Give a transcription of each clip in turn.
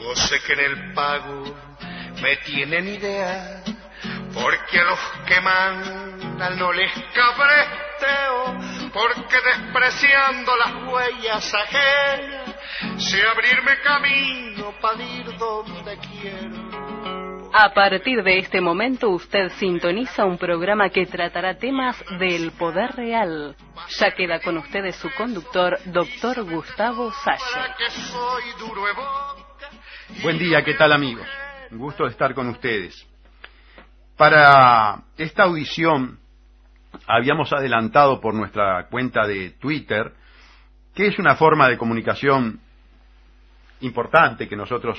Yo sé que en el pago me tienen idea, porque a los que mandan no les cabresteo, porque despreciando las huellas ajenas, sé abrirme camino para ir donde quiero. A partir de este momento usted sintoniza un programa que tratará temas del poder real. Ya queda con ustedes su conductor, doctor Gustavo Salle. Buen día, ¿qué tal amigos? Un gusto de estar con ustedes. Para esta audición habíamos adelantado por nuestra cuenta de Twitter, que es una forma de comunicación importante que nosotros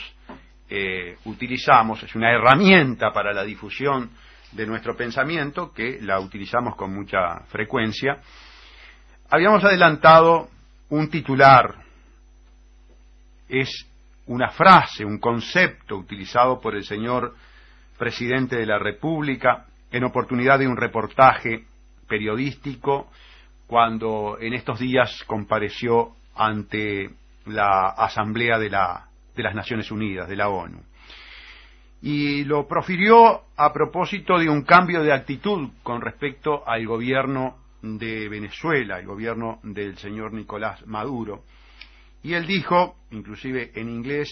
eh, utilizamos, es una herramienta para la difusión de nuestro pensamiento que la utilizamos con mucha frecuencia. Habíamos adelantado un titular, es una frase, un concepto utilizado por el señor presidente de la República en oportunidad de un reportaje periodístico cuando en estos días compareció ante la Asamblea de la de las Naciones Unidas, de la ONU. Y lo profirió a propósito de un cambio de actitud con respecto al gobierno de Venezuela, el gobierno del señor Nicolás Maduro. Y él dijo, inclusive en inglés,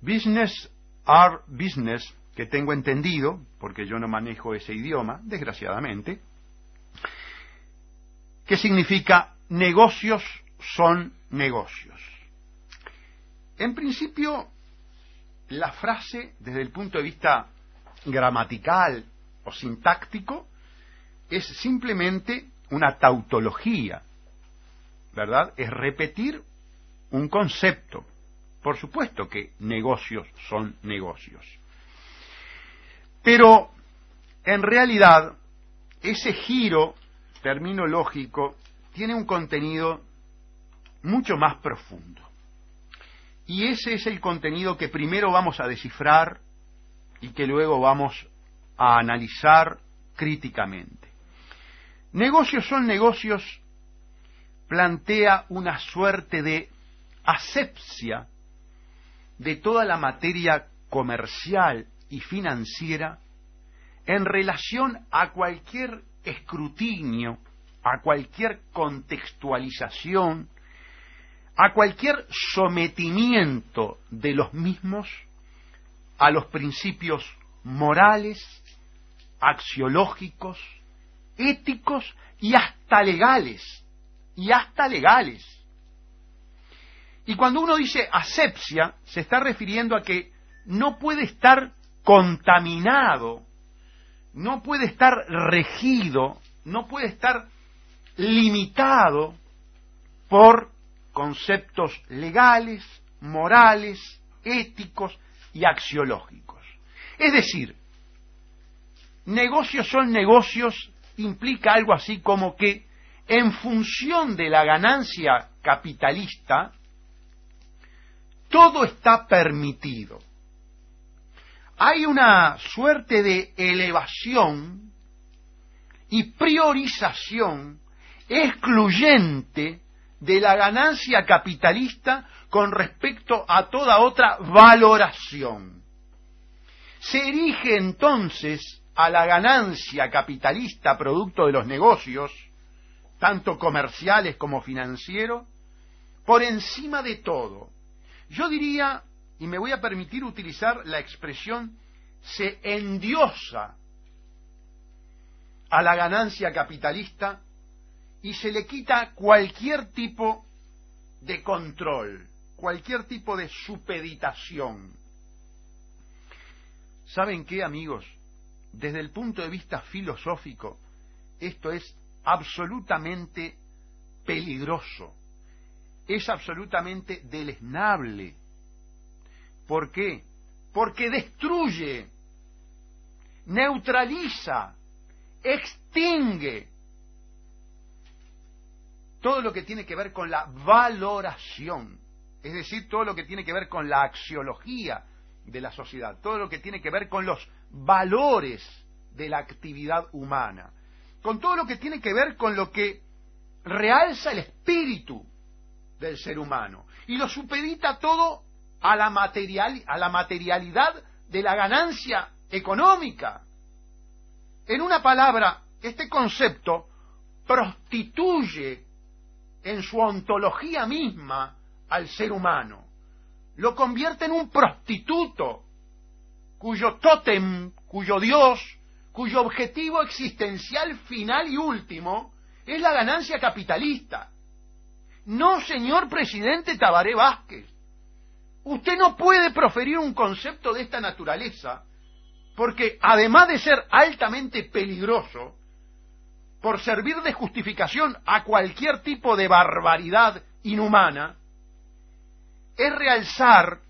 business are business, que tengo entendido, porque yo no manejo ese idioma, desgraciadamente, que significa negocios son negocios. En principio, la frase, desde el punto de vista gramatical o sintáctico, es simplemente una tautología, ¿verdad? Es repetir un concepto. Por supuesto que negocios son negocios. Pero, en realidad, ese giro terminológico tiene un contenido mucho más profundo. Y ese es el contenido que primero vamos a descifrar y que luego vamos a analizar críticamente. Negocios son negocios plantea una suerte de asepsia de toda la materia comercial y financiera en relación a cualquier escrutinio, a cualquier contextualización a cualquier sometimiento de los mismos a los principios morales, axiológicos, éticos y hasta legales, y hasta legales. Y cuando uno dice asepsia, se está refiriendo a que no puede estar contaminado, no puede estar regido, no puede estar limitado por conceptos legales, morales, éticos y axiológicos. Es decir, negocios son negocios implica algo así como que en función de la ganancia capitalista, todo está permitido. Hay una suerte de elevación y priorización excluyente de la ganancia capitalista con respecto a toda otra valoración. Se erige entonces a la ganancia capitalista producto de los negocios, tanto comerciales como financieros, por encima de todo. Yo diría, y me voy a permitir utilizar la expresión, se endiosa a la ganancia capitalista y se le quita cualquier tipo de control, cualquier tipo de supeditación. ¿Saben qué, amigos? Desde el punto de vista filosófico, esto es absolutamente peligroso, es absolutamente deleznable. ¿Por qué? Porque destruye, neutraliza, extingue todo lo que tiene que ver con la valoración, es decir, todo lo que tiene que ver con la axiología de la sociedad, todo lo que tiene que ver con los valores de la actividad humana, con todo lo que tiene que ver con lo que realza el espíritu del ser humano y lo supedita todo a la, material, a la materialidad de la ganancia económica. En una palabra, este concepto prostituye en su ontología misma al ser humano, lo convierte en un prostituto cuyo tótem, cuyo Dios, cuyo objetivo existencial final y último es la ganancia capitalista. No, señor presidente Tabaré Vázquez. Usted no puede proferir un concepto de esta naturaleza porque además de ser altamente peligroso, por servir de justificación a cualquier tipo de barbaridad inhumana, es realzar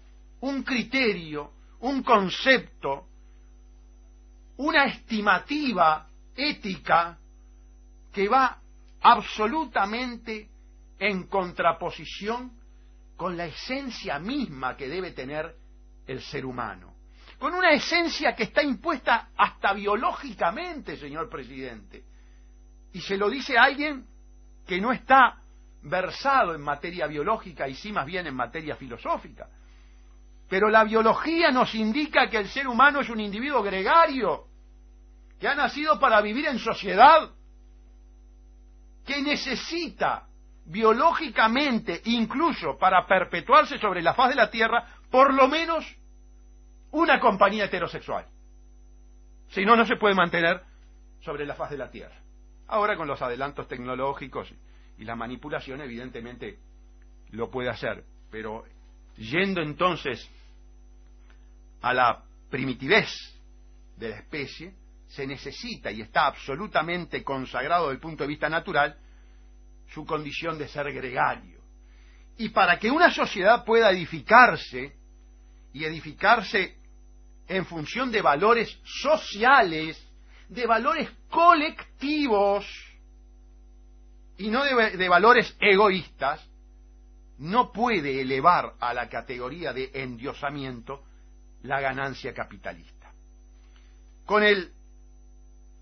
un criterio, un concepto, una estimativa ética que va absolutamente en contraposición con la esencia misma que debe tener el ser humano. Con una esencia que está impuesta hasta biológicamente, señor presidente. Y se lo dice alguien que no está versado en materia biológica y sí más bien en materia filosófica. Pero la biología nos indica que el ser humano es un individuo gregario, que ha nacido para vivir en sociedad, que necesita biológicamente, incluso para perpetuarse sobre la faz de la Tierra, por lo menos una compañía heterosexual. Si no, no se puede mantener sobre la faz de la Tierra. Ahora con los adelantos tecnológicos y la manipulación, evidentemente lo puede hacer, pero yendo entonces a la primitivez de la especie, se necesita y está absolutamente consagrado desde el punto de vista natural su condición de ser gregario. Y para que una sociedad pueda edificarse, y edificarse en función de valores sociales, de valores colectivos, y no de, valores egoístas, no puede elevar a la categoría de endiosamiento la ganancia capitalista. Con el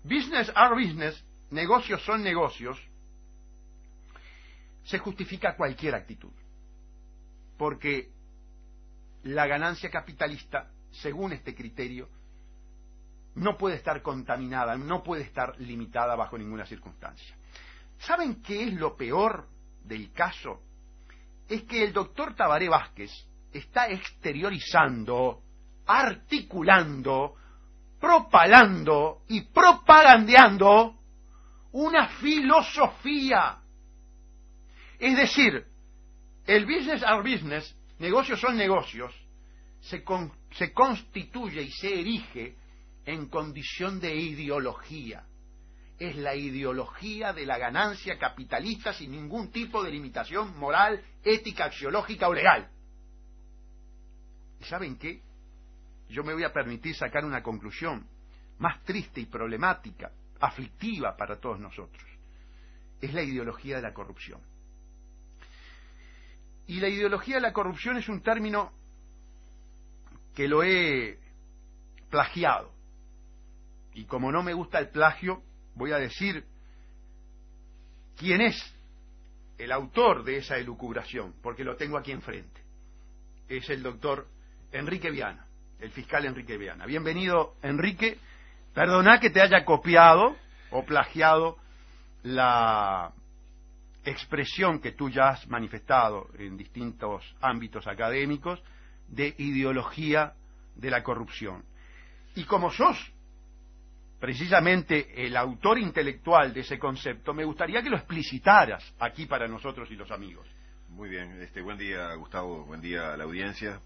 business are business, negocios son negocios, se justifica cualquier actitud. Porque la ganancia capitalista, según este criterio, no puede estar contaminada, no puede estar limitada bajo ninguna circunstancia. ¿Saben qué es lo peor del caso? Es que el doctor Tabaré Vázquez está exteriorizando, articulando, propalando y propagandeando una filosofía es decir, el business are business, negocios son negocios, se, constituye y se erige en condición de ideología. Es la ideología de la ganancia capitalista sin ningún tipo de limitación moral, ética, axiológica o legal. ¿Y saben qué? Yo me voy a permitir sacar una conclusión más triste y problemática, aflictiva para todos nosotros. Es la ideología de la corrupción. Y la ideología de la corrupción es un término que lo he plagiado. Y como no me gusta el plagio, voy a decir quién es el autor de esa elucubración, porque lo tengo aquí enfrente. Es el doctor Enrique Viana, el fiscal Enrique Viana. Bienvenido, Enrique. Perdona que te haya copiado o plagiado la expresión que tú ya has manifestado en distintos ámbitos académicos de ideología de la corrupción. Y como sos precisamente el autor intelectual de ese concepto, me gustaría que lo explicitaras aquí para nosotros y los amigos. Muy bien, este, buen día Gustavo, buen día a la audiencia.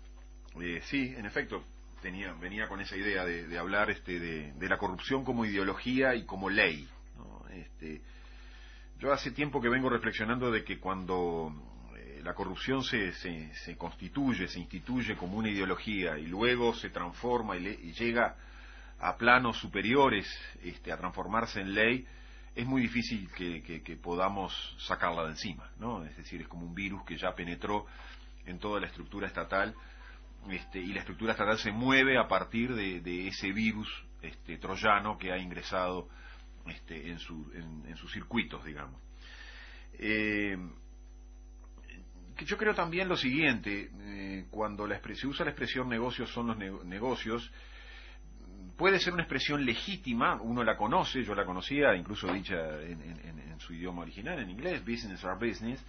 Eh, sí, en efecto, tenía, venía con esa idea de, hablar este, de, la corrupción como ideología y como ley. Este, yo hace tiempo que vengo reflexionando de que cuando eh, la corrupción se, se, constituye, se instituye como una ideología y luego se transforma y, llega a planos superiores este, a transformarse en ley, es muy difícil que, podamos sacarla de encima, ¿no? Es decir, es como un virus que ya penetró en toda la estructura estatal este, y la estructura estatal se mueve a partir de, ese virus este, troyano que ha ingresado este, en, sus circuitos, digamos. Eh, yo creo también lo siguiente, eh, cuando la se usa la expresión negocios son los negocios, puede ser una expresión legítima, uno la conoce, yo la conocía, incluso dicha en, su idioma original, en inglés, business or business,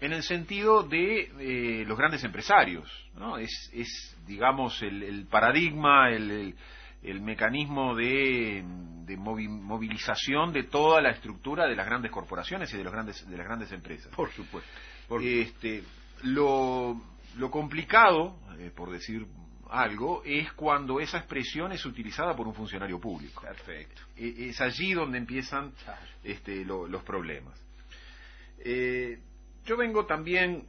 en el sentido de eh, los grandes empresarios, ¿no? Es, es digamos, el, paradigma, el, mecanismo de, de, movilización de toda la estructura de las grandes corporaciones y de, los grandes, de las grandes empresas. Por supuesto. Este, lo, lo complicado, eh, por decir algo es cuando esa expresión es utilizada por un funcionario público. Perfecto. E, es allí donde empiezan este, los problemas. Eh, yo vengo también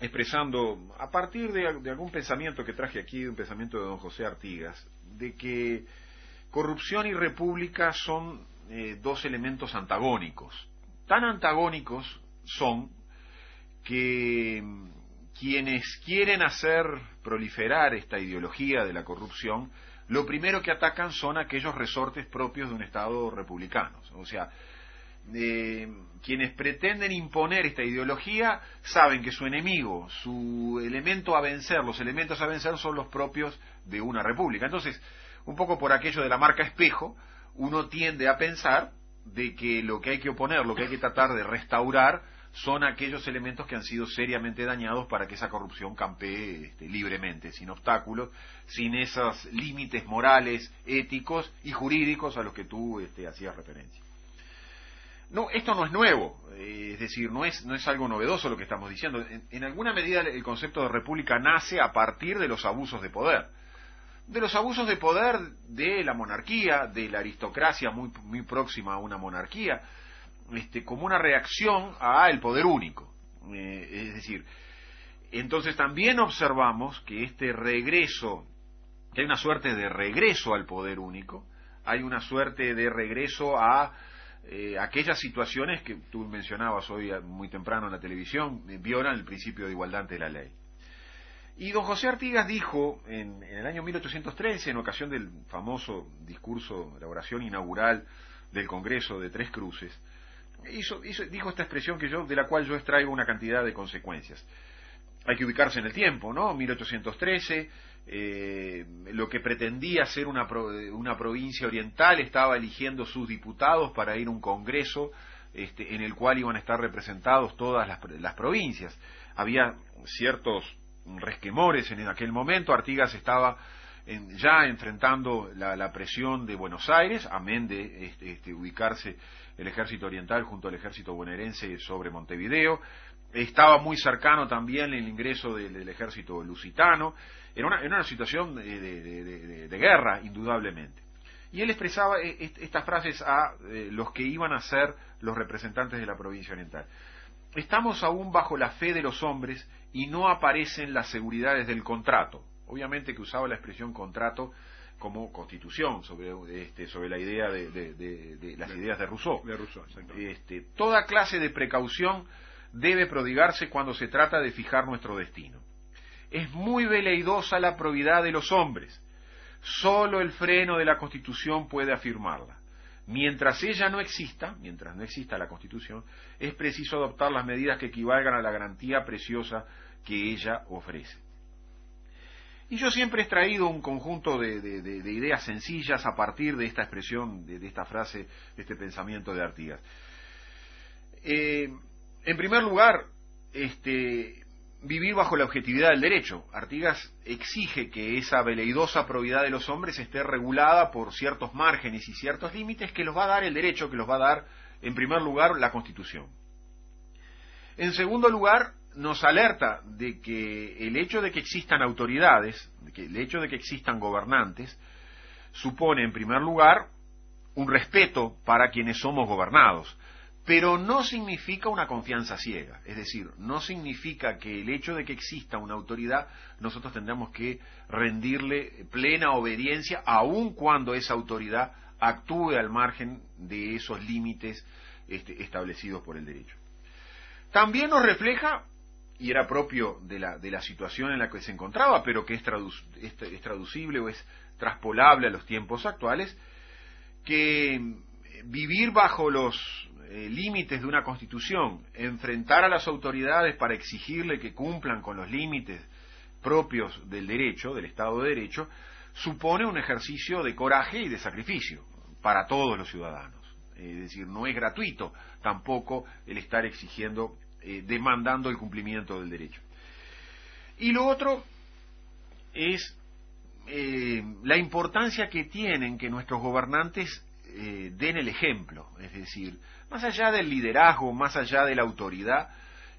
expresando, a partir de, algún pensamiento que traje aquí, de un pensamiento de don José Artigas, de que corrupción y república son eh, dos elementos antagónicos. Tan antagónicos son que quienes quieren hacer proliferar esta ideología de la corrupción, lo primero que atacan son aquellos resortes propios de un Estado republicano. O sea, eh, quienes pretenden imponer esta ideología saben que su enemigo, su elemento a vencer, los elementos a vencer son los propios de una república. Entonces, un poco por aquello de la marca espejo, uno tiende a pensar de que lo que hay que oponer, lo que hay que tratar de restaurar, son aquellos elementos que han sido seriamente dañados para que esa corrupción campee este, libremente, sin obstáculos, sin esos límites morales, éticos y jurídicos a los que tú este, hacías referencia. No, esto no es nuevo, es decir, no es, no es algo novedoso lo que estamos diciendo. En, alguna medida el concepto de república nace a partir de los abusos de poder. De los abusos de poder de la monarquía, de la aristocracia muy, muy próxima a una monarquía, este, como una reacción al poder único. Eh, es decir, entonces también observamos que este regreso, que hay una suerte de regreso al poder único, hay una suerte de regreso a eh, aquellas situaciones que tú mencionabas hoy muy temprano en la televisión, eh, violan el principio de igualdad de la ley. Y don José Artigas dijo en, en, el año 1813, en ocasión del famoso discurso, la oración inaugural del Congreso de Tres Cruces, hizo, dijo esta expresión que yo, de la cual yo extraigo una cantidad de consecuencias. Hay que ubicarse en el tiempo, ¿no? 1813, eh, lo que pretendía ser una, una provincia oriental estaba eligiendo sus diputados para ir a un congreso este, en el cual iban a estar representados todas las, las provincias. Había ciertos resquemores en aquel momento, Artigas estaba ya enfrentando la, presión de Buenos Aires, amén de este, este, ubicarse el ejército oriental junto al ejército bonaerense sobre Montevideo. Estaba muy cercano también el ingreso del, ejército lusitano. Era una, una situación de, guerra, indudablemente. Y él expresaba eh, estas frases a eh, los que iban a ser los representantes de la provincia oriental. Estamos aún bajo la fe de los hombres y no aparecen las seguridades del contrato obviamente que usaba la expresión contrato como constitución sobre este, sobre la idea de, las ideas de Rousseau. este, toda clase de precaución debe prodigarse cuando se trata de fijar nuestro destino. Es muy veleidosa la probidad de los hombres. Solo el freno de la Constitución puede afirmarla. Mientras ella no exista, mientras no exista la Constitución, es preciso adoptar las medidas que equivalgan a la garantía preciosa que ella ofrece. Y yo siempre he extraído un conjunto de, ideas sencillas a partir de esta expresión, de, esta frase, de este pensamiento de Artigas. Eh, en primer lugar, este, vivir bajo la objetividad del derecho. Artigas exige que esa veleidosa probidad de los hombres esté regulada por ciertos márgenes y ciertos límites que los va a dar el derecho, que los va a dar, en primer lugar, la Constitución. En segundo lugar, nos alerta de que el hecho de que existan autoridades, de que el hecho de que existan gobernantes, supone en primer lugar un respeto para quienes somos gobernados, pero no significa una confianza ciega, es decir, no significa que el hecho de que exista una autoridad nosotros tendremos que rendirle plena obediencia aun cuando esa autoridad actúe al margen de esos límites este, establecidos por el derecho. También nos refleja y era propio de la, de la situación en la que se encontraba, pero que es, es, traducible o es traspolable a los tiempos actuales, que vivir bajo los eh, límites de una constitución, enfrentar a las autoridades para exigirle que cumplan con los límites propios del derecho, del Estado de Derecho, supone un ejercicio de coraje y de sacrificio para todos los ciudadanos. Es decir, no es gratuito tampoco el estar exigiendo, eh, demandando el cumplimiento del derecho. Y lo otro es eh, la importancia que tienen que nuestros gobernantes den el ejemplo, es decir, más allá del liderazgo, más allá de la autoridad,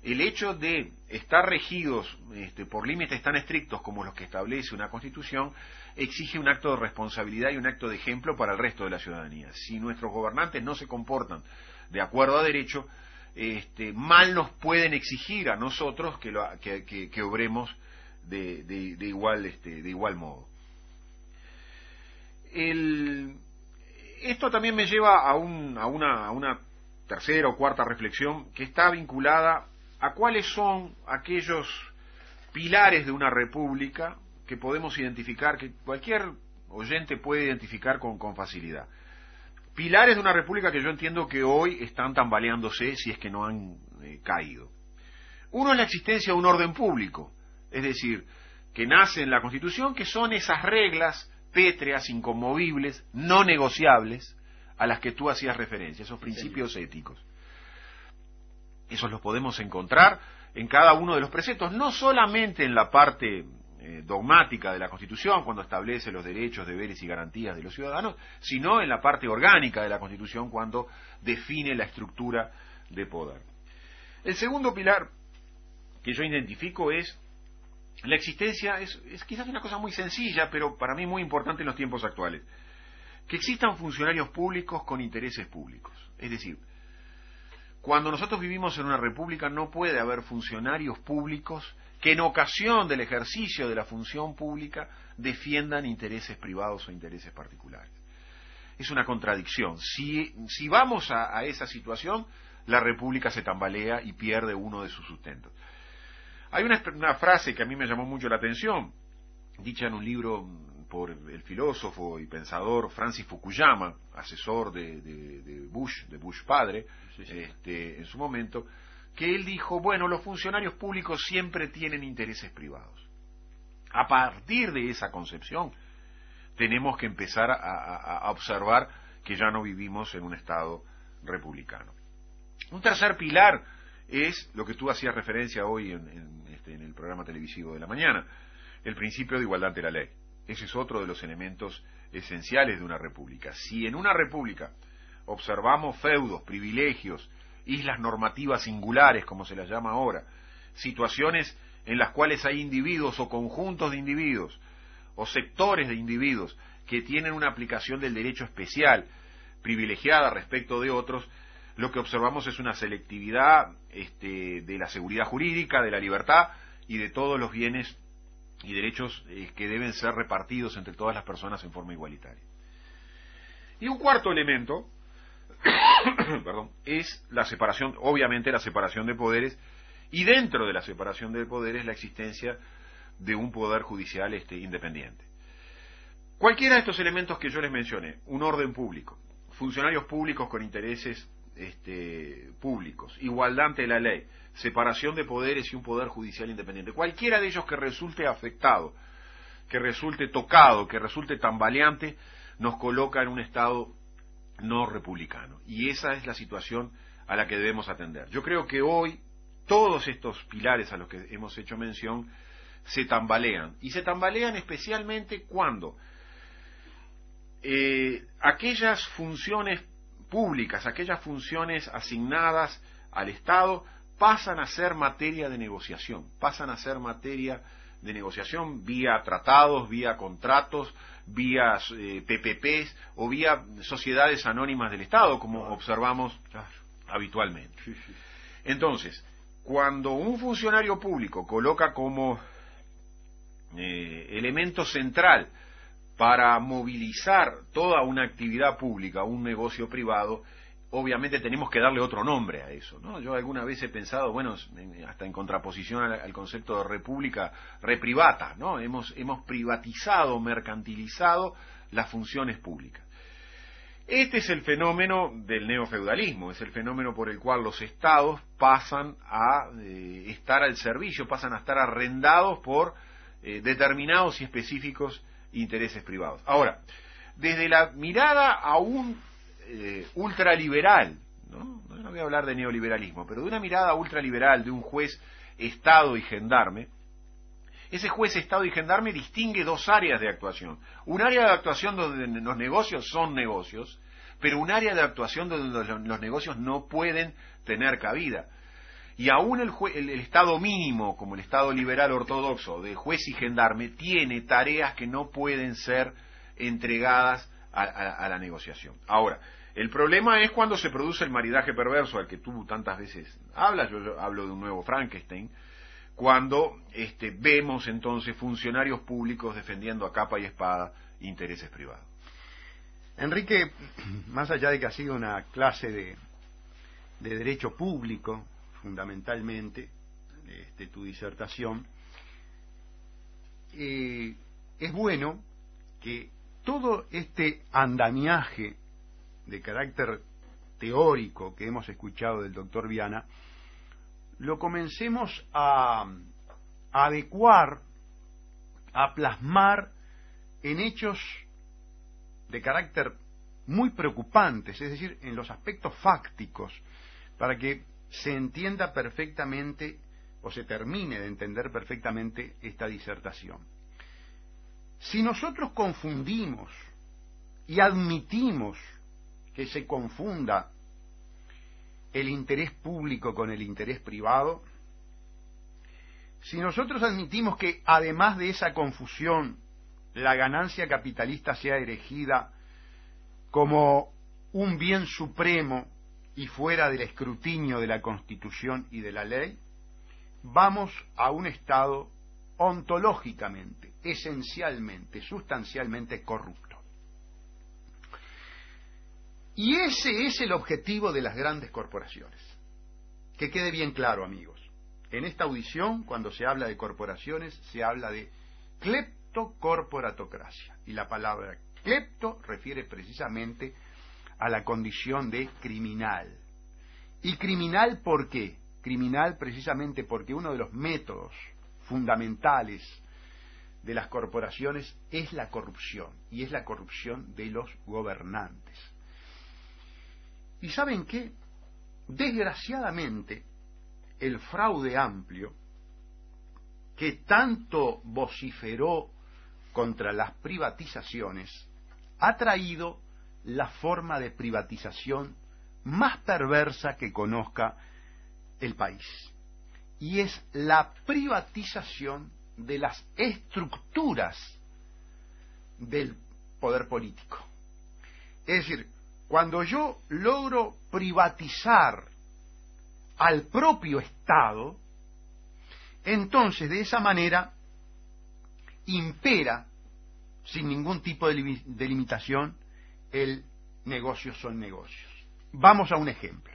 el hecho de estar regidos este, por límites tan estrictos como los que establece una constitución exige un acto de responsabilidad y un acto de ejemplo para el resto de la ciudadanía. Si nuestros gobernantes no se comportan de acuerdo a derecho, este, mal nos pueden exigir a nosotros que, lo, que, obremos de, de, igual, este, de igual modo. esto también me lleva a, un, a una tercera o cuarta reflexión que está vinculada a cuáles son aquellos pilares de una república que podemos identificar, que cualquier oyente puede identificar con, facilidad. Pilares de una república que yo entiendo que hoy están tambaleándose si es que no han eh, caído. Uno es la existencia de un orden público, es decir, que nace en la Constitución, que son esas reglas pétreas, inconmovibles, no negociables, a las que tú hacías referencia, esos principios éticos. Esos los podemos encontrar en cada uno de los preceptos, no solamente en la parte eh, dogmática de la Constitución, cuando establece los derechos, deberes y garantías de los ciudadanos, sino en la parte orgánica de la Constitución, cuando define la estructura de poder. El segundo pilar que yo identifico es la existencia, es, es quizás una cosa muy sencilla, pero para mí muy importante en los tiempos actuales, que existan funcionarios públicos con intereses públicos. Es decir, cuando nosotros vivimos en una república no puede haber funcionarios públicos que en ocasión del ejercicio de la función pública defiendan intereses privados o intereses particulares. Es una contradicción. Si, si vamos a, esa situación, la república se tambalea y pierde uno de sus sustentos. Hay una, una frase que a mí me llamó mucho la atención, dicha en un libro por el filósofo y pensador Francis Fukuyama, asesor de, Bush, de Bush padre, Este, en su momento, que él dijo, bueno, los funcionarios públicos siempre tienen intereses privados. A partir de esa concepción, tenemos que empezar a, observar que ya no vivimos en un Estado republicano. Un tercer pilar es lo que tú hacías referencia hoy en, este, en el programa televisivo de la mañana, el principio de igualdad de la ley. Ese es otro de los elementos esenciales de una república. Si en una república observamos feudos, privilegios, islas normativas singulares, como se las llama ahora, situaciones en las cuales hay individuos o conjuntos de individuos o sectores de individuos que tienen una aplicación del derecho especial, privilegiada respecto de otros, lo que observamos es una selectividad este, de la seguridad jurídica, de la libertad y de todos los bienes y derechos eh, que deben ser repartidos entre todas las personas en forma igualitaria. Y un cuarto elemento perdón, es la separación, obviamente la separación de poderes, y dentro de la separación de poderes la existencia de un poder judicial este, independiente. Cualquiera de estos elementos que yo les mencioné, un orden público, funcionarios públicos con intereses este, públicos, igualdad ante la ley, separación de poderes y un poder judicial independiente. Cualquiera de ellos que resulte afectado, que resulte tocado, que resulte tambaleante, nos coloca en un Estado no republicano. Y esa es la situación a la que debemos atender. Yo creo que hoy todos estos pilares a los que hemos hecho mención se tambalean. Y se tambalean especialmente cuando eh, aquellas funciones públicas, aquellas funciones asignadas al Estado, pasan a ser materia de negociación, pasan a ser materia de negociación vía tratados, vía contratos, vía eh, PPPs o vía sociedades anónimas del Estado, como observamos habitualmente. Entonces, cuando un funcionario público coloca como eh, elemento central para movilizar toda una actividad pública, un negocio privado, obviamente tenemos que darle otro nombre a eso. ¿no? Yo alguna vez he pensado, bueno, hasta en contraposición al, concepto de república reprivata, ¿no? Hemos, hemos privatizado, mercantilizado las funciones públicas. Este es el fenómeno del neofeudalismo, es el fenómeno por el cual los estados pasan a eh, estar al servicio, pasan a estar arrendados por eh, determinados y específicos intereses privados. Ahora, desde la mirada aún eh, ultraliberal, ¿no? no voy a hablar de neoliberalismo, pero de una mirada ultraliberal de un juez Estado y gendarme, ese juez Estado y gendarme distingue dos áreas de actuación. Un área de actuación donde los negocios son negocios, pero un área de actuación donde los negocios no pueden tener cabida. Y aún el, Estado mínimo, como el Estado liberal ortodoxo de juez y gendarme, tiene tareas que no pueden ser entregadas a, la negociación. Ahora, el problema es cuando se produce el maridaje perverso al que tú tantas veces hablas, yo hablo de un nuevo Frankenstein, cuando este, vemos entonces funcionarios públicos defendiendo a capa y espada intereses privados. Enrique, más allá de que ha sido una clase de, derecho público, fundamentalmente, este, tu disertación, eh, es bueno que todo este andamiaje de carácter teórico que hemos escuchado del doctor Viana, lo comencemos a, adecuar, a plasmar en hechos de carácter muy preocupantes, es decir, en los aspectos fácticos, para que se entienda perfectamente o se termine de entender perfectamente esta disertación. Si nosotros confundimos y admitimos que se confunda el interés público con el interés privado, si nosotros admitimos que además de esa confusión, la ganancia capitalista sea erigida como un bien supremo y fuera del escrutinio de la Constitución y de la ley, vamos a un Estado ontológicamente, esencialmente, sustancialmente corrupto. Y ese es el objetivo de las grandes corporaciones. Que quede bien claro, amigos. En esta audición, cuando se habla de corporaciones, se habla de cleptocorporatocracia. Y la palabra clepto refiere precisamente la condición de criminal. ¿Y criminal por qué? Criminal precisamente porque uno de los métodos fundamentales de las corporaciones es la corrupción, y es la corrupción de los gobernantes. ¿Y saben qué? Desgraciadamente, el fraude amplio, que tanto vociferó contra las privatizaciones, ha traído la forma de privatización más perversa que conozca el país. Y es la privatización de las estructuras del poder político. Es decir, cuando yo logro privatizar al propio Estado, entonces de esa manera impera, sin ningún tipo de, limitación, el negocio son negocios. Vamos a un ejemplo.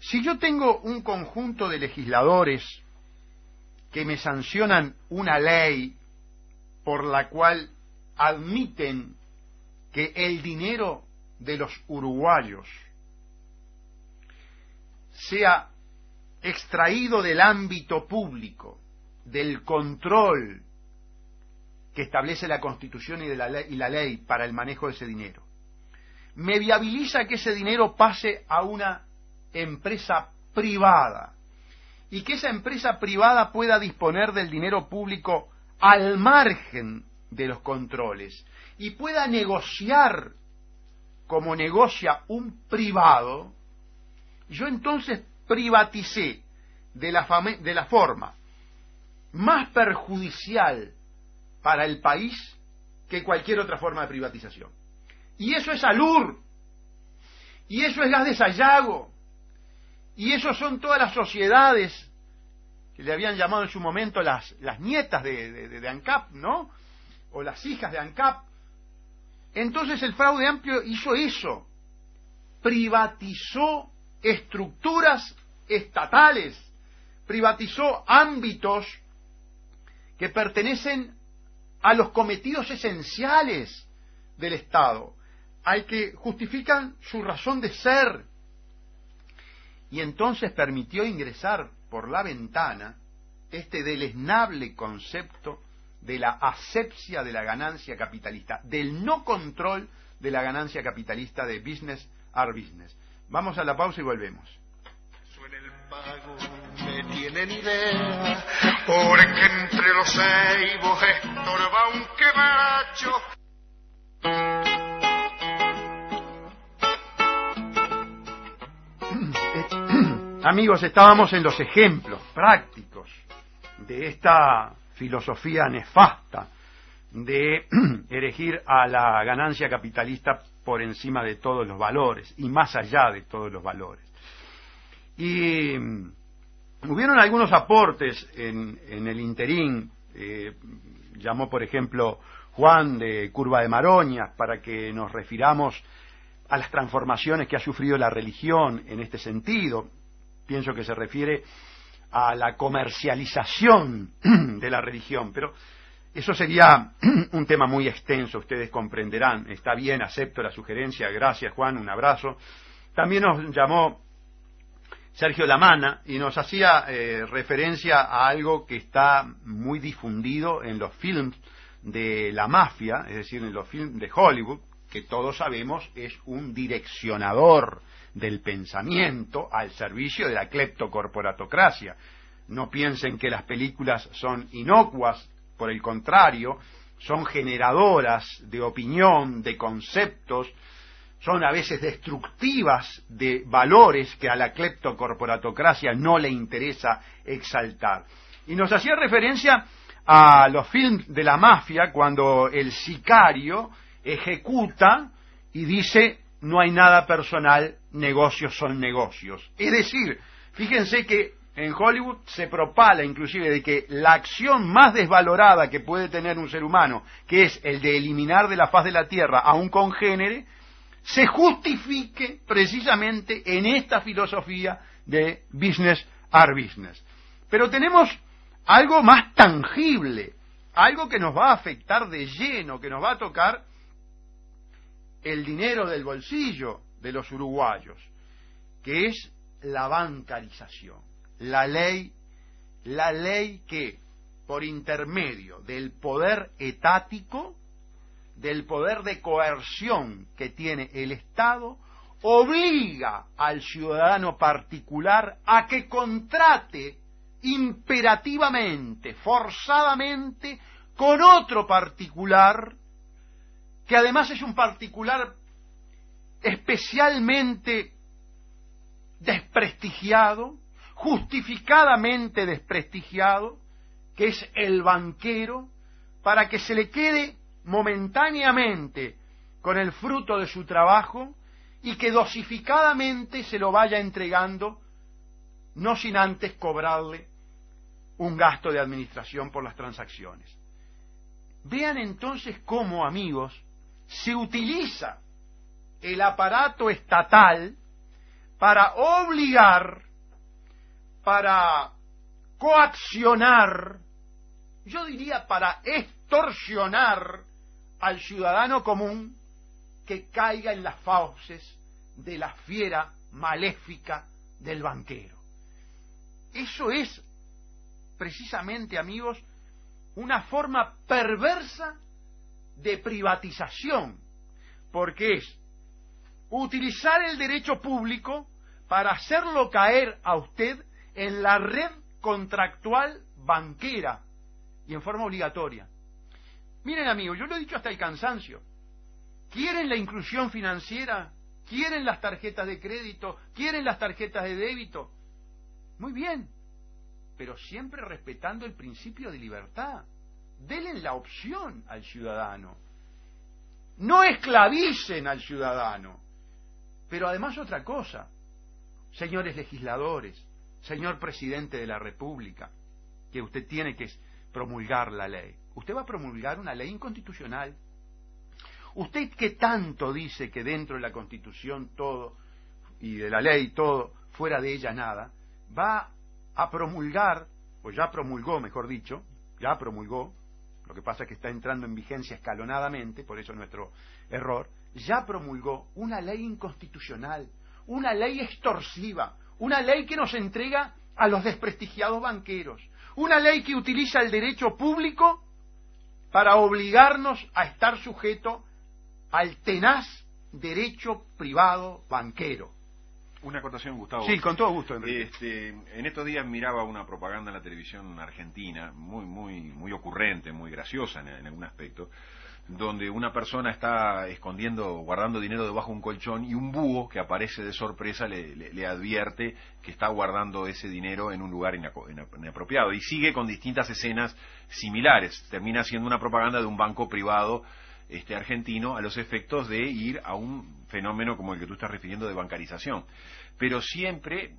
Si yo tengo un conjunto de legisladores que me sancionan una ley por la cual admiten que el dinero de los uruguayos sea extraído del ámbito público, del control que establece la Constitución y, la ley, para el manejo de ese dinero, me viabiliza que ese dinero pase a una empresa privada y que esa empresa privada pueda disponer del dinero público al margen de los controles y pueda negociar como negocia un privado, yo entonces privaticé de la forma más perjudicial para el país que cualquier otra forma de privatización. Y eso es Alur, y eso es gas de Sayago, y eso son todas las sociedades que le habían llamado en su momento las, las nietas de, de ANCAP, ¿no? O las hijas de ANCAP, entonces el fraude amplio hizo eso, privatizó estructuras estatales, privatizó ámbitos que pertenecen a los cometidos esenciales del Estado, al que justifican su razón de ser. Y entonces permitió ingresar por la ventana este deleznable concepto de la asepsia de la ganancia capitalista, del no control de la ganancia capitalista de business are business. Vamos a la pausa y volvemos. El pago, tienen idea, porque entre los ceibos estorba un quebracho. Amigos, estábamos en los ejemplos prácticos de esta filosofía nefasta de erigir a la ganancia capitalista por encima de todos los valores y más allá de todos los valores. Y hubieron algunos aportes en, el interín, eh, llamó por ejemplo Juan de Curva de Maroña para que nos refiramos a las transformaciones que ha sufrido la religión en este sentido. Pienso que se refiere a la comercialización de la religión, pero eso sería un tema muy extenso, ustedes comprenderán. Está bien, acepto la sugerencia. Gracias, Juan, un abrazo. También nos llamó Sergio Lamana y nos hacía eh, referencia a algo que está muy difundido en los films de la mafia, es decir, en los films de Hollywood, que todos sabemos es un direccionador del pensamiento al servicio de la cleptocorporatocracia. No piensen que las películas son inocuas, por el contrario, son generadoras de opinión, de conceptos, son a veces destructivas de valores que a la cleptocorporatocracia no le interesa exaltar. Y nos hacía referencia a los films de la mafia cuando el sicario ejecuta y dice no hay nada personal, negocios son negocios. Es decir, fíjense que en Hollywood se propala inclusive de que la acción más desvalorada que puede tener un ser humano, que es el de eliminar de la faz de la Tierra a un congénere, se justifique precisamente en esta filosofía de business are business. Pero tenemos algo más tangible, algo que nos va a afectar de lleno, que nos va a tocar el dinero del bolsillo de los uruguayos, que es la bancarización, la ley, la ley que por intermedio del poder etático, del poder de coerción que tiene el Estado, obliga al ciudadano particular a que contrate imperativamente, forzadamente, con otro particular que además es un particular especialmente desprestigiado, justificadamente desprestigiado, que es el banquero, para que se le quede momentáneamente con el fruto de su trabajo y que dosificadamente se lo vaya entregando, no sin antes cobrarle un gasto de administración por las transacciones. Vean entonces cómo, amigos, se utiliza el aparato estatal para obligar, para coaccionar, yo diría para extorsionar al ciudadano común que caiga en las fauces de la fiera maléfica del banquero. Eso es precisamente, amigos, una forma perversa de privatización, porque es utilizar el derecho público para hacerlo caer a usted en la red contractual banquera y en forma obligatoria. Miren amigos, yo lo he dicho hasta el cansancio. ¿Quieren la inclusión financiera? ¿Quieren las tarjetas de crédito? ¿Quieren las tarjetas de débito? Muy bien, pero siempre respetando el principio de libertad denle la opción al ciudadano. No esclavicen al ciudadano. Pero además otra cosa, señores legisladores, señor presidente de la República, que usted tiene que promulgar la ley. Usted va a promulgar una ley inconstitucional. Usted que tanto dice que dentro de la Constitución todo y de la ley todo, fuera de ella nada, va a promulgar, o ya promulgó, mejor dicho, ya promulgó, lo que pasa es que está entrando en vigencia escalonadamente, por eso nuestro error, ya promulgó una ley inconstitucional, una ley extorsiva, una ley que nos entrega a los desprestigiados banqueros, una ley que utiliza el derecho público para obligarnos a estar sujeto al tenaz derecho privado banquero. Una acotación, Gustavo. Sí, con todo gusto, Este, en estos días miraba una propaganda en la televisión argentina, muy, muy, muy ocurrente, muy graciosa en, algún aspecto, donde una persona está escondiendo, guardando dinero debajo de un colchón y un búho que aparece de sorpresa le, le advierte que está guardando ese dinero en un lugar inapropiado. Y sigue con distintas escenas similares. Termina siendo una propaganda de un banco privado este, argentino a los efectos de ir a un fenómeno como el que tú estás refiriendo de bancarización. Pero siempre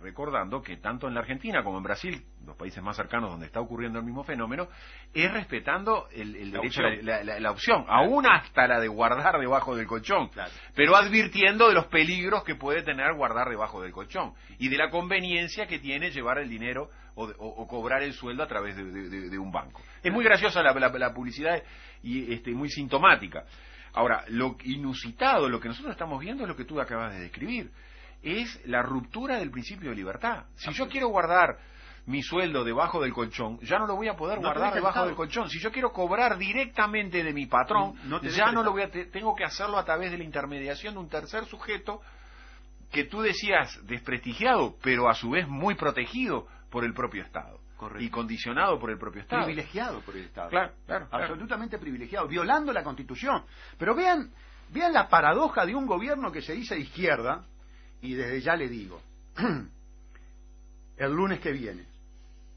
recordando que tanto en la Argentina como en Brasil, los países más cercanos donde está ocurriendo el mismo fenómeno, es respetando el, la derecho, opción. La, opción, aún hasta la de guardar debajo del colchón, pero advirtiendo de los peligros que puede tener guardar debajo del colchón y de la conveniencia que tiene llevar el dinero o, cobrar el sueldo a través de, un banco. Es muy graciosa la, publicidad y este, muy sintomática. Ahora, lo inusitado, lo que nosotros estamos viendo es lo que tú acabas de describir es la ruptura del principio de libertad. Si yo quiero guardar mi sueldo debajo del colchón, ya no lo voy a poder guardar debajo del colchón. Si yo quiero cobrar directamente de mi patrón, ya no lo voy a tengo que hacerlo a través de la intermediación de un tercer sujeto que tú decías desprestigiado, pero a su vez muy protegido por el propio Estado. Y condicionado por el propio Estado. Privilegiado por el Estado. Claro, claro. Absolutamente privilegiado, violando la Constitución. Pero vean, vean la paradoja de un gobierno que se dice de izquierda, y desde ya le digo, el lunes que viene,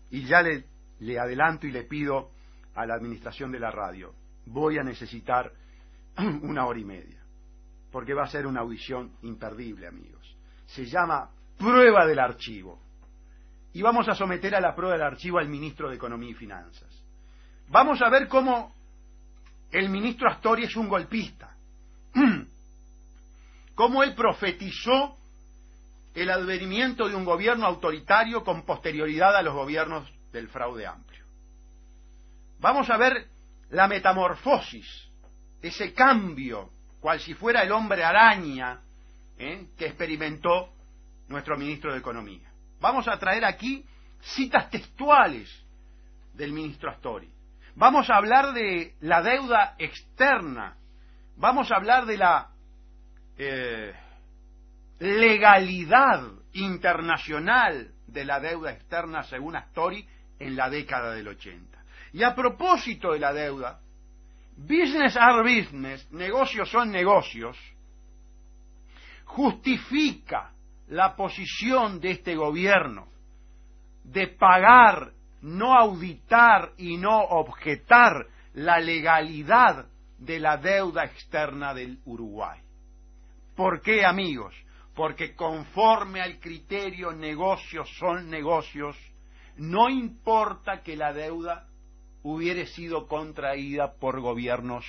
y ya le, adelanto y le pido a la administración de la radio, voy a necesitar una hora y media, porque va a ser una audición imperdible, amigos. Se llama prueba del archivo. Y vamos a someter a la prueba del archivo al ministro de Economía y Finanzas. Vamos a ver cómo el ministro Astori es un golpista. cómo él profetizó el advenimiento de un gobierno autoritario con posterioridad a los gobiernos del fraude amplio. Vamos a ver la metamorfosis, ese cambio, cual si fuera el hombre araña ¿eh? que experimentó nuestro ministro de Economía. Vamos a traer aquí citas textuales del ministro Astori. Vamos a hablar de la deuda externa. Vamos a hablar de la eh, legalidad internacional de la deuda externa según Astori en la década del 80. Y a propósito de la deuda, business are business, negocios son negocios, justifica la posición de este gobierno de pagar, no auditar y no objetar la legalidad de la deuda externa del Uruguay. ¿Por qué, amigos? Porque conforme al criterio negocios son negocios, no importa que la deuda hubiere sido contraída por gobiernos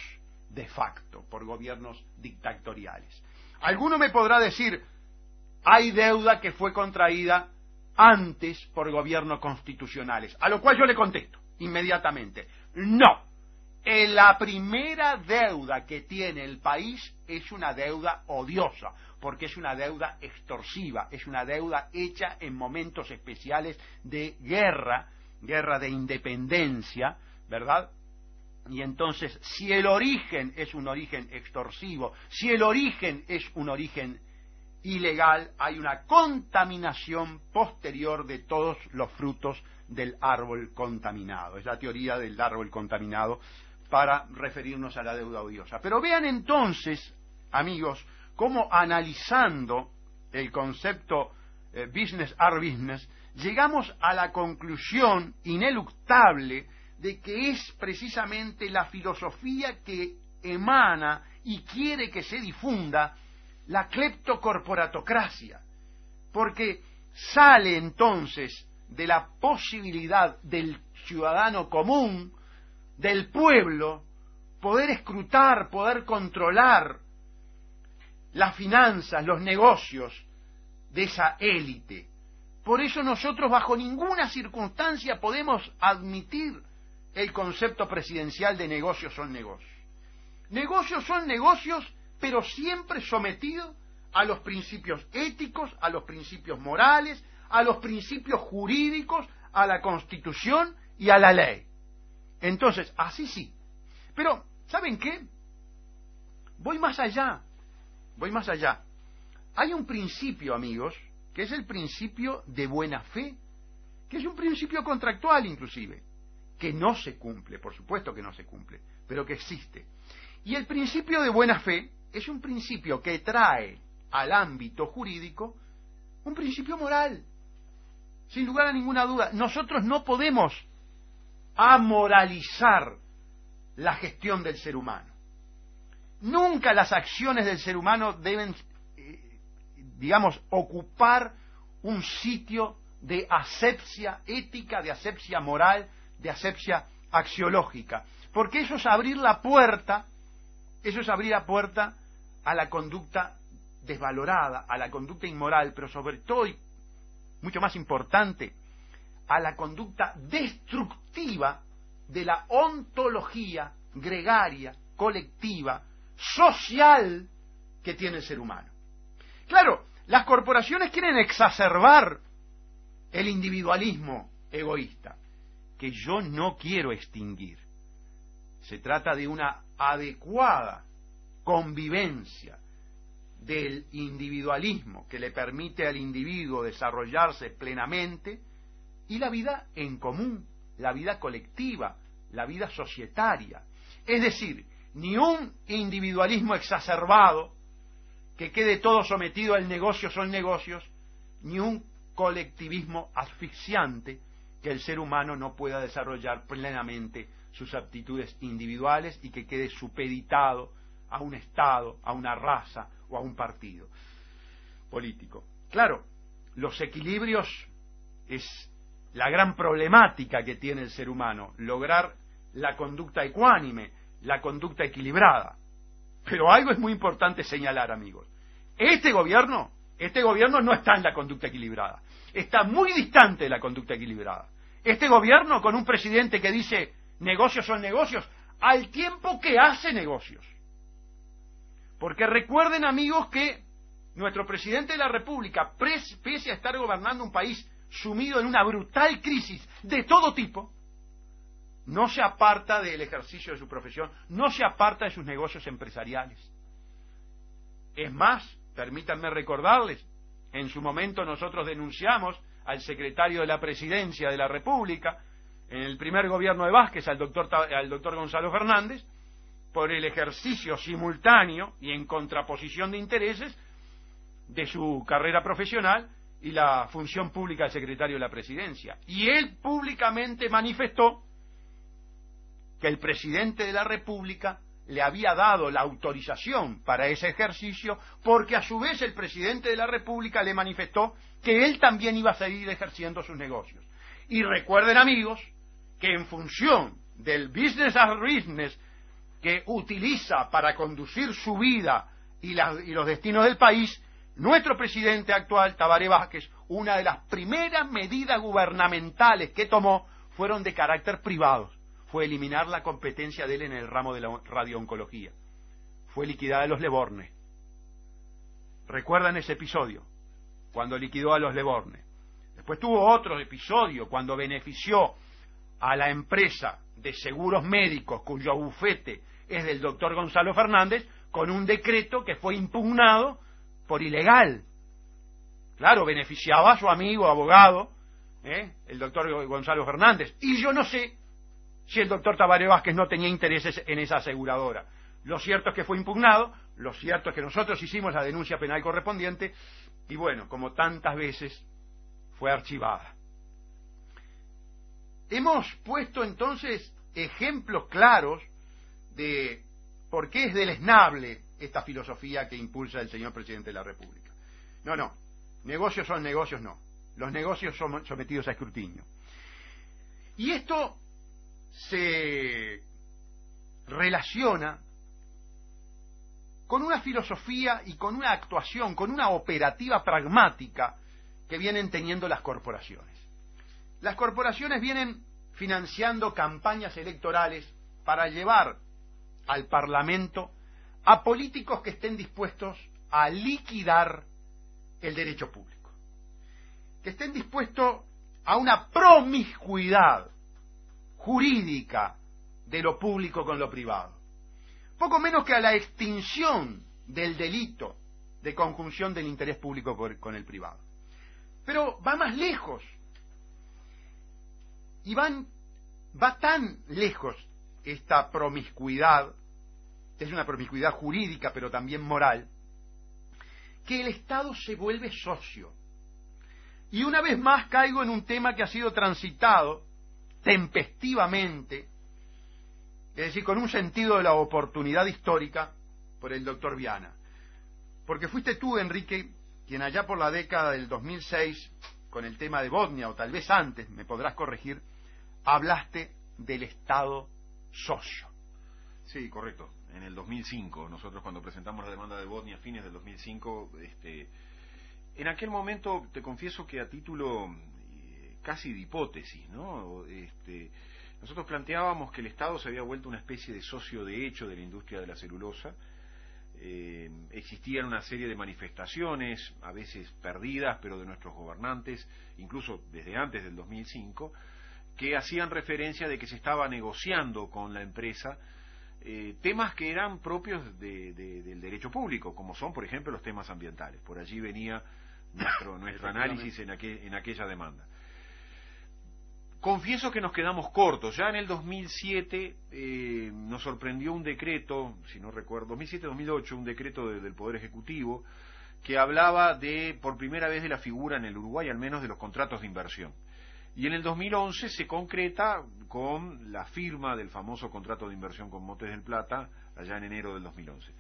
de facto, por gobiernos dictatoriales. Alguno me podrá decir, hay deuda que fue contraída antes por gobiernos constitucionales, a lo cual yo le contesto inmediatamente, no, la primera deuda que tiene el país es una deuda odiosa, porque es una deuda extorsiva, es una deuda hecha en momentos especiales de guerra, guerra de independencia, ¿verdad? Y entonces, si el origen es un origen extorsivo, si el origen es un origen ilegal, hay una contaminación posterior de todos los frutos del árbol contaminado. Es la teoría del árbol contaminado para referirnos a la deuda odiosa. Pero vean entonces, amigos, cómo analizando el concepto eh, business are business, llegamos a la conclusión ineluctable de que es precisamente la filosofía que emana y quiere que se difunda la cleptocorporatocracia, porque sale entonces de la posibilidad del ciudadano común, del pueblo, poder escrutar, poder controlar las finanzas, los negocios de esa élite. Por eso nosotros bajo ninguna circunstancia podemos admitir el concepto presidencial de negocios son negocios. Negocios son negocios, pero siempre sometidos a los principios éticos, a los principios morales, a los principios jurídicos, a la constitución y a la ley. Entonces, así sí. Pero, ¿saben qué? Voy más allá. Voy más allá. Hay un principio, amigos, que es el principio de buena fe, que es un principio contractual inclusive que no se cumple, por supuesto que no se cumple, pero que existe. Y el principio de buena fe es un principio que trae al ámbito jurídico un principio moral. Sin lugar a ninguna duda, nosotros no podemos amoralizar la gestión del ser humano. Nunca las acciones del ser humano deben, eh, digamos, ocupar un sitio de asepsia ética, de asepsia moral, de asepsia axiológica. Porque eso es abrir la puerta, eso es abrir la puerta a la conducta desvalorada, a la conducta inmoral, pero sobre todo, y mucho más importante, a la conducta destructiva de la ontología gregaria, colectiva, social que tiene el ser humano. Claro, las corporaciones quieren exacerbar el individualismo egoísta que yo no quiero extinguir. Se trata de una adecuada convivencia del individualismo que le permite al individuo desarrollarse plenamente y la vida en común, la vida colectiva, la vida societaria. Es decir, ni un individualismo exacerbado que quede todo sometido al negocio son negocios, ni un colectivismo asfixiante que el ser humano no pueda desarrollar plenamente sus aptitudes individuales y que quede supeditado a un Estado, a una raza o a un partido político. Claro, los equilibrios es la gran problemática que tiene el ser humano, lograr la conducta ecuánime, la conducta equilibrada. Pero algo es muy importante señalar, amigos. Este gobierno, este gobierno no está en la conducta equilibrada. Está muy distante de la conducta equilibrada. Este gobierno con un presidente que dice negocios son negocios, al tiempo que hace negocios. Porque recuerden amigos que nuestro presidente de la República, pese a estar gobernando un país sumido en una brutal crisis de todo tipo, no se aparta del ejercicio de su profesión, no se aparta de sus negocios empresariales. Es más, permítanme recordarles, en su momento nosotros denunciamos al secretario de la Presidencia de la República, en el primer gobierno de Vázquez, al doctor, al doctor Gonzalo Fernández, por el ejercicio simultáneo y en contraposición de intereses de su carrera profesional y la función pública del secretario de la Presidencia. Y él públicamente manifestó que el presidente de la República le había dado la autorización para ese ejercicio porque a su vez el presidente de la República le manifestó que él también iba a seguir ejerciendo sus negocios. Y recuerden amigos que en función del business as business que utiliza para conducir su vida y, y los destinos del país, nuestro presidente actual, Tabaré Vázquez, una de las primeras medidas gubernamentales que tomó fueron de carácter privado fue eliminar la competencia de él en el ramo de la radiooncología. Fue liquidar los Leborne. ¿Recuerdan ese episodio? Cuando liquidó a los Leborne. Después tuvo otro episodio cuando benefició a la empresa de seguros médicos cuyo bufete es del doctor Gonzalo Fernández con un decreto que fue impugnado por ilegal. Claro, beneficiaba a su amigo abogado, ¿eh? el doctor Gonzalo Fernández. Y yo no sé si el doctor Tabaré Vázquez no tenía intereses en esa aseguradora. Lo cierto es que fue impugnado, lo cierto es que nosotros hicimos la denuncia penal correspondiente y bueno, como tantas veces, fue archivada. Hemos puesto entonces ejemplos claros de por qué es deleznable esta filosofía que impulsa el señor presidente de la República. No, no, negocios son negocios, no. Los negocios son sometidos a escrutinio. Y esto se relaciona con una filosofía y con una actuación, con una operativa pragmática que vienen teniendo las corporaciones. Las corporaciones vienen financiando campañas electorales para llevar al Parlamento a políticos que estén dispuestos a liquidar el derecho público, que estén dispuestos a una promiscuidad jurídica de lo público con lo privado, poco menos que a la extinción del delito de conjunción del interés público con el privado. Pero va más lejos. Y van, va tan lejos esta promiscuidad, es una promiscuidad jurídica pero también moral, que el Estado se vuelve socio. Y una vez más caigo en un tema que ha sido transitado tempestivamente, es decir, con un sentido de la oportunidad histórica por el doctor Viana. Porque fuiste tú, Enrique, quien allá por la década del 2006, con el tema de Bosnia, o tal vez antes, me podrás corregir, hablaste del Estado socio. Sí, correcto. En el 2005, nosotros cuando presentamos la demanda de Bosnia a fines del 2005, este, en aquel momento te confieso que a título casi de hipótesis, ¿no? Este, nosotros planteábamos que el Estado se había vuelto una especie de socio de hecho de la industria de la celulosa. Eh, existían una serie de manifestaciones, a veces perdidas, pero de nuestros gobernantes, incluso desde antes del 2005, que hacían referencia de que se estaba negociando con la empresa eh, temas que eran propios del derecho público, como son, por ejemplo, los temas ambientales. Por allí venía nuestro, nuestro análisis en, en aquella demanda. Confieso que nos quedamos cortos. Ya en el 2007 eh, nos sorprendió un decreto, si no recuerdo, 2007-2008, un decreto del Poder Ejecutivo que hablaba de, por primera vez, de la figura en el Uruguay, al menos de los contratos de inversión. Y en el 2011 se concreta con la firma del famoso contrato de inversión con Montes del Plata, allá en enero del 2011.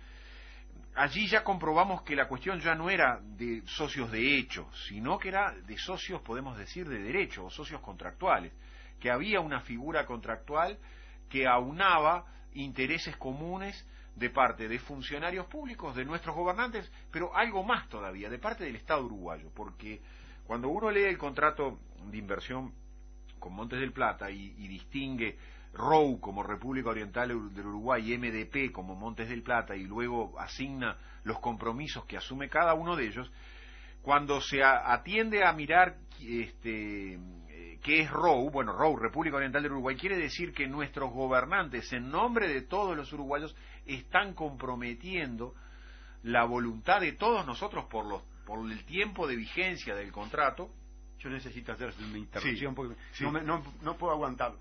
Allí ya comprobamos que la cuestión ya no era de socios de hecho, sino que era de socios, podemos decir, de derecho, o socios contractuales, que había una figura contractual que aunaba intereses comunes de parte de funcionarios públicos, de nuestros gobernantes, pero algo más todavía, de parte del Estado uruguayo, porque cuando uno lee el contrato de inversión con Montes del Plata y, distingue ROU como República Oriental del Uruguay y MDP como Montes del Plata y luego asigna los compromisos que asume cada uno de ellos, cuando se atiende a mirar este, eh, qué es ROU, bueno, ROU, República Oriental del Uruguay, quiere decir que nuestros gobernantes, en nombre de todos los uruguayos, están comprometiendo la voluntad de todos nosotros por los por el tiempo de vigencia del contrato. Yo necesito hacer una interrupción porque No, puedo aguantarlo.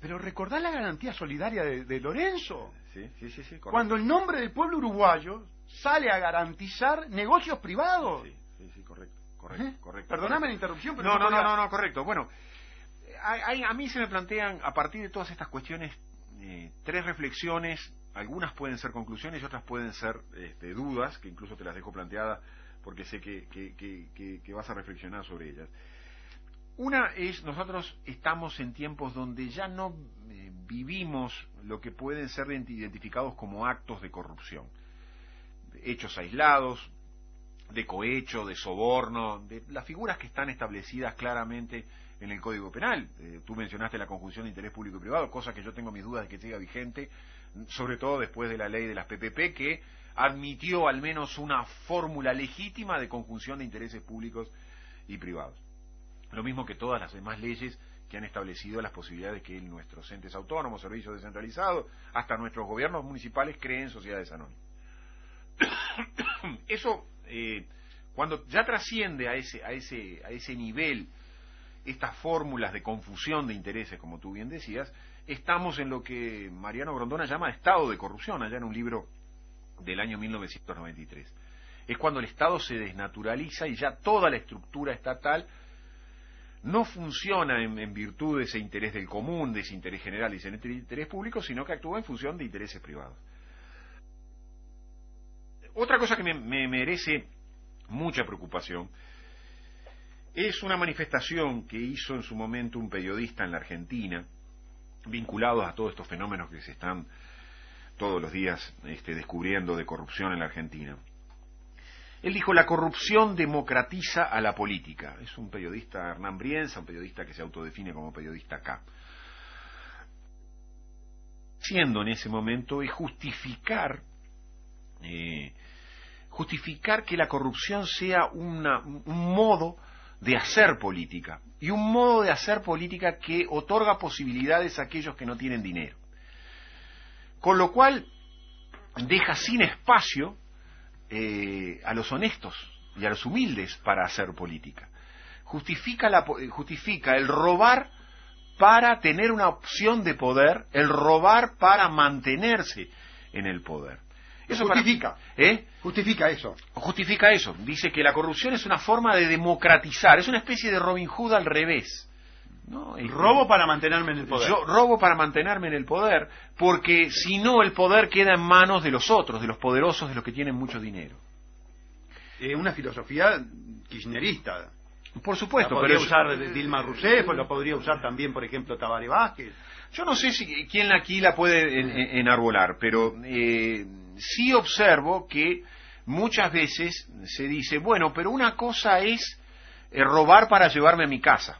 Pero recordá la garantía solidaria de, Lorenzo. Sí, sí, sí, sí Cuando el nombre del pueblo uruguayo sale a garantizar negocios privados. Sí, sí, sí, correcto. Correcto, ¿Eh? correcto. Perdóname la interrupción, pero. No, no, no, no, no, correcto. Bueno, a, mí se me plantean, a partir de todas estas cuestiones, eh, tres reflexiones. Algunas pueden ser conclusiones y otras pueden ser este, dudas, que incluso te las dejo planteadas porque sé que, vas a reflexionar sobre ellas. Una es, nosotros estamos en tiempos donde ya no eh, vivimos lo que pueden ser identificados como actos de corrupción. Hechos aislados, de cohecho, de soborno, de las figuras que están establecidas claramente en el Código Penal. Eh, tú mencionaste la conjunción de interés público y privado, cosa que yo tengo mis dudas de que siga vigente, sobre todo después de la ley de las PPP, que admitió al menos una fórmula legítima de conjunción de intereses públicos y privados. Lo mismo que todas las demás leyes que han establecido las posibilidades que nuestros entes autónomos, servicios descentralizados, hasta nuestros gobiernos municipales creen sociedades anónimas. Eso, eh, cuando ya trasciende a ese, a, ese, a ese nivel estas fórmulas de confusión de intereses, como tú bien decías, estamos en lo que Mariano Grondona llama estado de corrupción, allá en un libro del año 1993. Es cuando el Estado se desnaturaliza y ya toda la estructura estatal no funciona en, virtud de ese interés del común, de ese interés general y ese interés público, sino que actúa en función de intereses privados. Otra cosa que me, me merece mucha preocupación es una manifestación que hizo en su momento un periodista en la Argentina, vinculado a todos estos fenómenos que se están todos los días este, descubriendo de corrupción en la Argentina. Él dijo, la corrupción democratiza a la política. Es un periodista, Hernán Brienza, un periodista que se autodefine como periodista acá. haciendo en ese momento es justificar eh, justificar que la corrupción sea una, un modo de hacer política y un modo de hacer política que otorga posibilidades a aquellos que no tienen dinero. Con lo cual deja sin espacio eh, a los honestos y a los humildes para hacer política. Justifica, la, justifica el robar para tener una opción de poder, el robar para mantenerse en el poder. Eso justifica. ¿eh? Justifica eso. Justifica eso. Dice que la corrupción es una forma de democratizar, es una especie de Robin Hood al revés. ¿No? robo para mantenerme en el poder. Yo robo para mantenerme en el poder, porque si no el poder queda en manos de los otros, de los poderosos, de los que tienen mucho dinero. Es una filosofía kirchnerista. Por supuesto, la podría usar Dilma Rousseff, lo podría usar también, por ejemplo, Tabaré Vázquez. Yo no sé si quién aquí la puede enarbolar, pero eh, sí observo que muchas veces se dice, bueno, pero una cosa es eh, robar para llevarme a mi casa.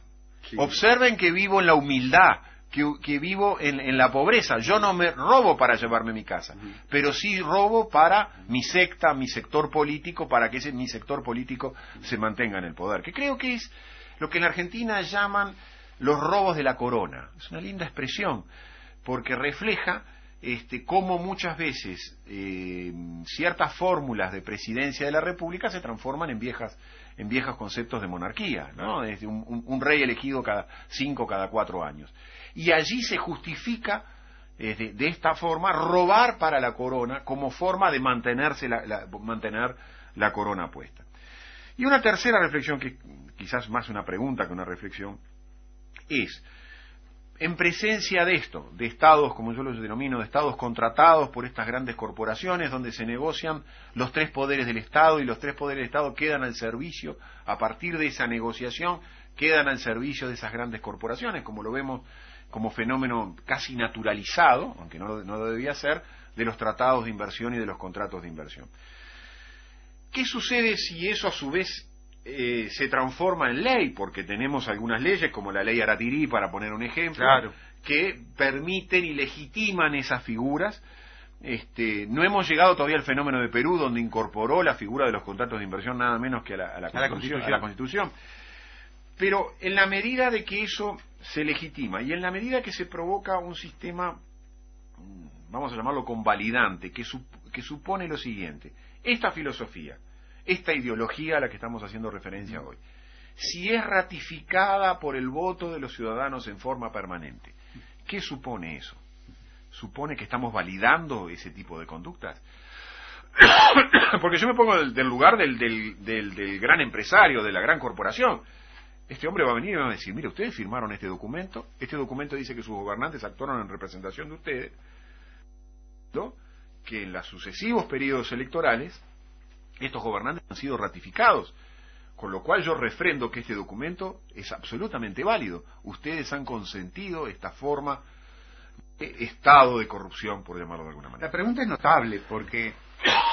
Observen que vivo en la humildad, que, vivo en, la pobreza. Yo no me robo para llevarme mi casa, pero sí robo para mi secta, mi sector político, para que ese mi sector político se mantenga en el poder. Que creo que es lo que en Argentina llaman los robos de la corona. Es una linda expresión, porque refleja este, cómo muchas veces eh, ciertas fórmulas de presidencia de la República se transforman en viejas en viejos conceptos de monarquía, ¿no? Es un, rey elegido cada cinco, cada cuatro años. Y allí se justifica de, esta forma robar para la corona como forma de mantenerse mantener la corona puesta. Y una tercera reflexión, que quizás más una pregunta que una reflexión, es en presencia de esto, de estados, como yo los denomino, de estados contratados por estas grandes corporaciones, donde se negocian los tres poderes del Estado y los tres poderes del Estado quedan al servicio, a partir de esa negociación, quedan al servicio de esas grandes corporaciones, como lo vemos como fenómeno casi naturalizado, aunque no, no debía ser, de los tratados de inversión y de los contratos de inversión. ¿Qué sucede si eso a su vez eh, se transforma en ley, porque tenemos algunas leyes, como la ley Aratirí, para poner un ejemplo, que permiten y legitiman esas figuras. Este, no hemos llegado todavía al fenómeno de Perú, donde incorporó la figura de los contratos de inversión nada menos que a la, constitución, a la constitución. Pero en la medida de que eso se legitima y en la medida que se provoca un sistema, vamos a llamarlo convalidante, que, que supone lo siguiente, esta filosofía, esta ideología a la que estamos haciendo referencia hoy, si es ratificada por el voto de los ciudadanos en forma permanente, ¿qué supone eso? ¿Supone que estamos validando ese tipo de conductas? Porque yo me pongo del, lugar del, del, gran empresario, de la gran corporación. Este hombre va a venir y va a decir, mire, ustedes firmaron este documento, este documento dice que sus gobernantes actuaron en representación de ustedes, ¿no? que en los sucesivos periodos electorales estos gobernantes han sido ratificados, con lo cual yo refrendo que este documento es absolutamente válido. Ustedes han consentido esta forma de estado de corrupción, por llamarlo de alguna manera. La pregunta es notable porque,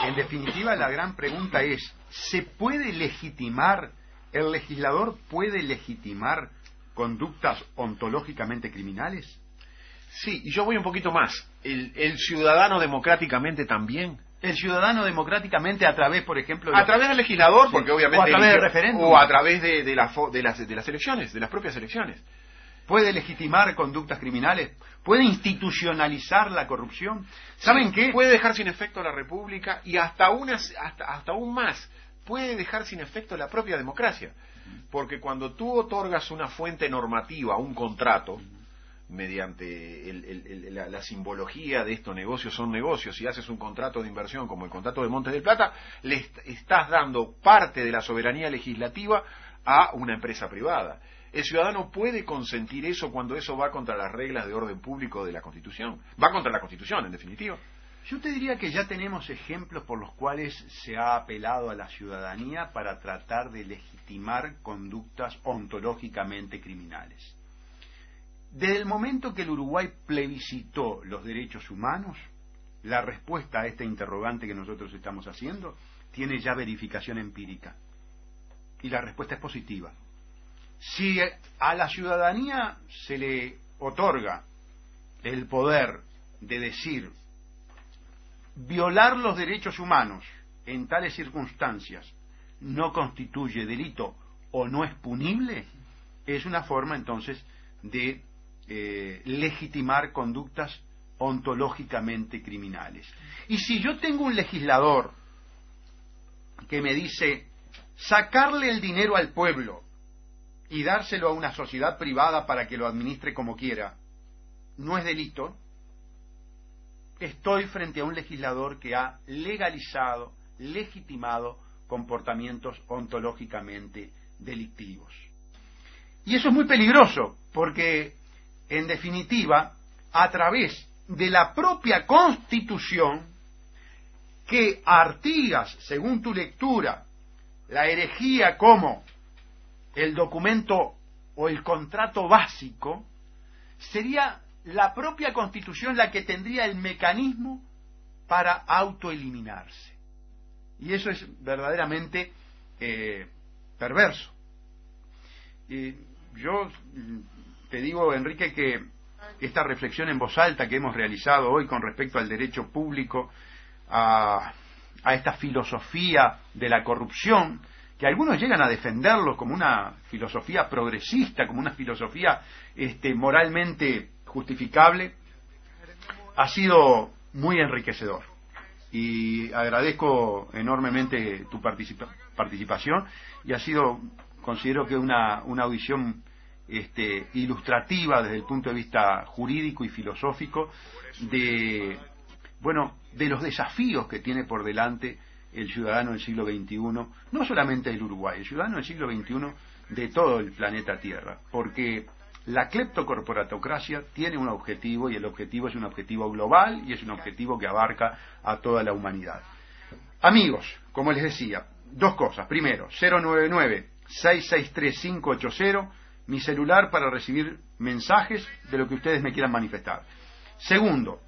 en definitiva, la gran pregunta es, ¿se puede legitimar, el legislador puede legitimar conductas ontológicamente criminales? Sí, y yo voy un poquito más. el ciudadano democráticamente también el ciudadano democráticamente a través, por ejemplo... a través del legislador, porque obviamente... O a través del referéndum. O a través de, de, las, de las elecciones, de las propias elecciones. ¿Puede legitimar conductas criminales? ¿Puede institucionalizar la corrupción? ¿Saben qué? Puede dejar sin efecto la República y hasta, unas, hasta, hasta aún más, puede dejar sin efecto la propia democracia. Porque cuando tú otorgas una fuente normativa, un contrato, mediante la, simbología de estos negocios son negocios, si haces un contrato de inversión como el contrato de Montes del Plata, le estás dando parte de la soberanía legislativa a una empresa privada. El ciudadano puede consentir eso cuando eso va contra las reglas de orden público de la Constitución. Va contra la Constitución, en definitiva. Yo te diría que ya tenemos ejemplos por los cuales se ha apelado a la ciudadanía para tratar de legitimar conductas ontológicamente criminales. Desde el momento que el Uruguay plebiscitó los derechos humanos, la respuesta a esta interrogante que nosotros estamos haciendo tiene ya verificación empírica. Y la respuesta es positiva. Si a la ciudadanía se le otorga el poder de decir violar los derechos humanos en tales circunstancias no constituye delito o no es punible, es una forma entonces de eh, legitimar conductas ontológicamente criminales. Y si yo tengo un legislador que me dice sacarle el dinero al pueblo y dárselo a una sociedad privada para que lo administre como quiera, no es delito, estoy frente a un legislador que ha legalizado, legitimado comportamientos ontológicamente delictivos. Y eso es muy peligroso, porque, en definitiva, a través de la propia Constitución, que Artigas, según tu lectura, la herejía como el documento o el contrato básico, sería la propia Constitución la que tendría el mecanismo para autoeliminarse. Y eso es verdaderamente eh, perverso. Y yo te digo, Enrique, que esta reflexión en voz alta que hemos realizado hoy con respecto al derecho público, a, a esta filosofía de la corrupción, que algunos llegan a defenderlo como una filosofía progresista, como una filosofía este, moralmente justificable, ha sido muy enriquecedor. Y agradezco enormemente tu participación y ha sido, considero que una, una audición este, ilustrativa desde el punto de vista jurídico y filosófico de, bueno, de los desafíos que tiene por delante el ciudadano del siglo XXI, no solamente del Uruguay, el ciudadano del siglo XXI de todo el planeta Tierra, porque la cleptocorporatocracia tiene un objetivo y el objetivo es un objetivo global y es un objetivo que abarca a toda la humanidad. Amigos, como les decía, dos cosas. Primero, 099-663-580, mi celular para recibir mensajes de lo que ustedes me quieran manifestar. Segundo,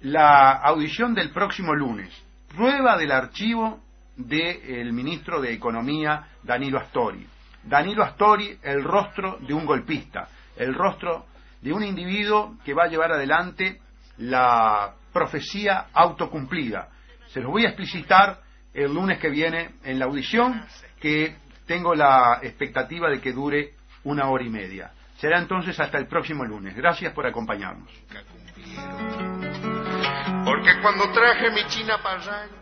la audición del próximo lunes, prueba del archivo del ministro de Economía, Danilo Astori. Danilo Astori, el rostro de un golpista, el rostro de un individuo que va a llevar adelante la profecía autocumplida. Se los voy a explicitar el lunes que viene en la audición, que tengo la expectativa de que dure una hora y media. Será entonces hasta el próximo lunes. Gracias por acompañarnos. Porque cuando traje mi china para rancho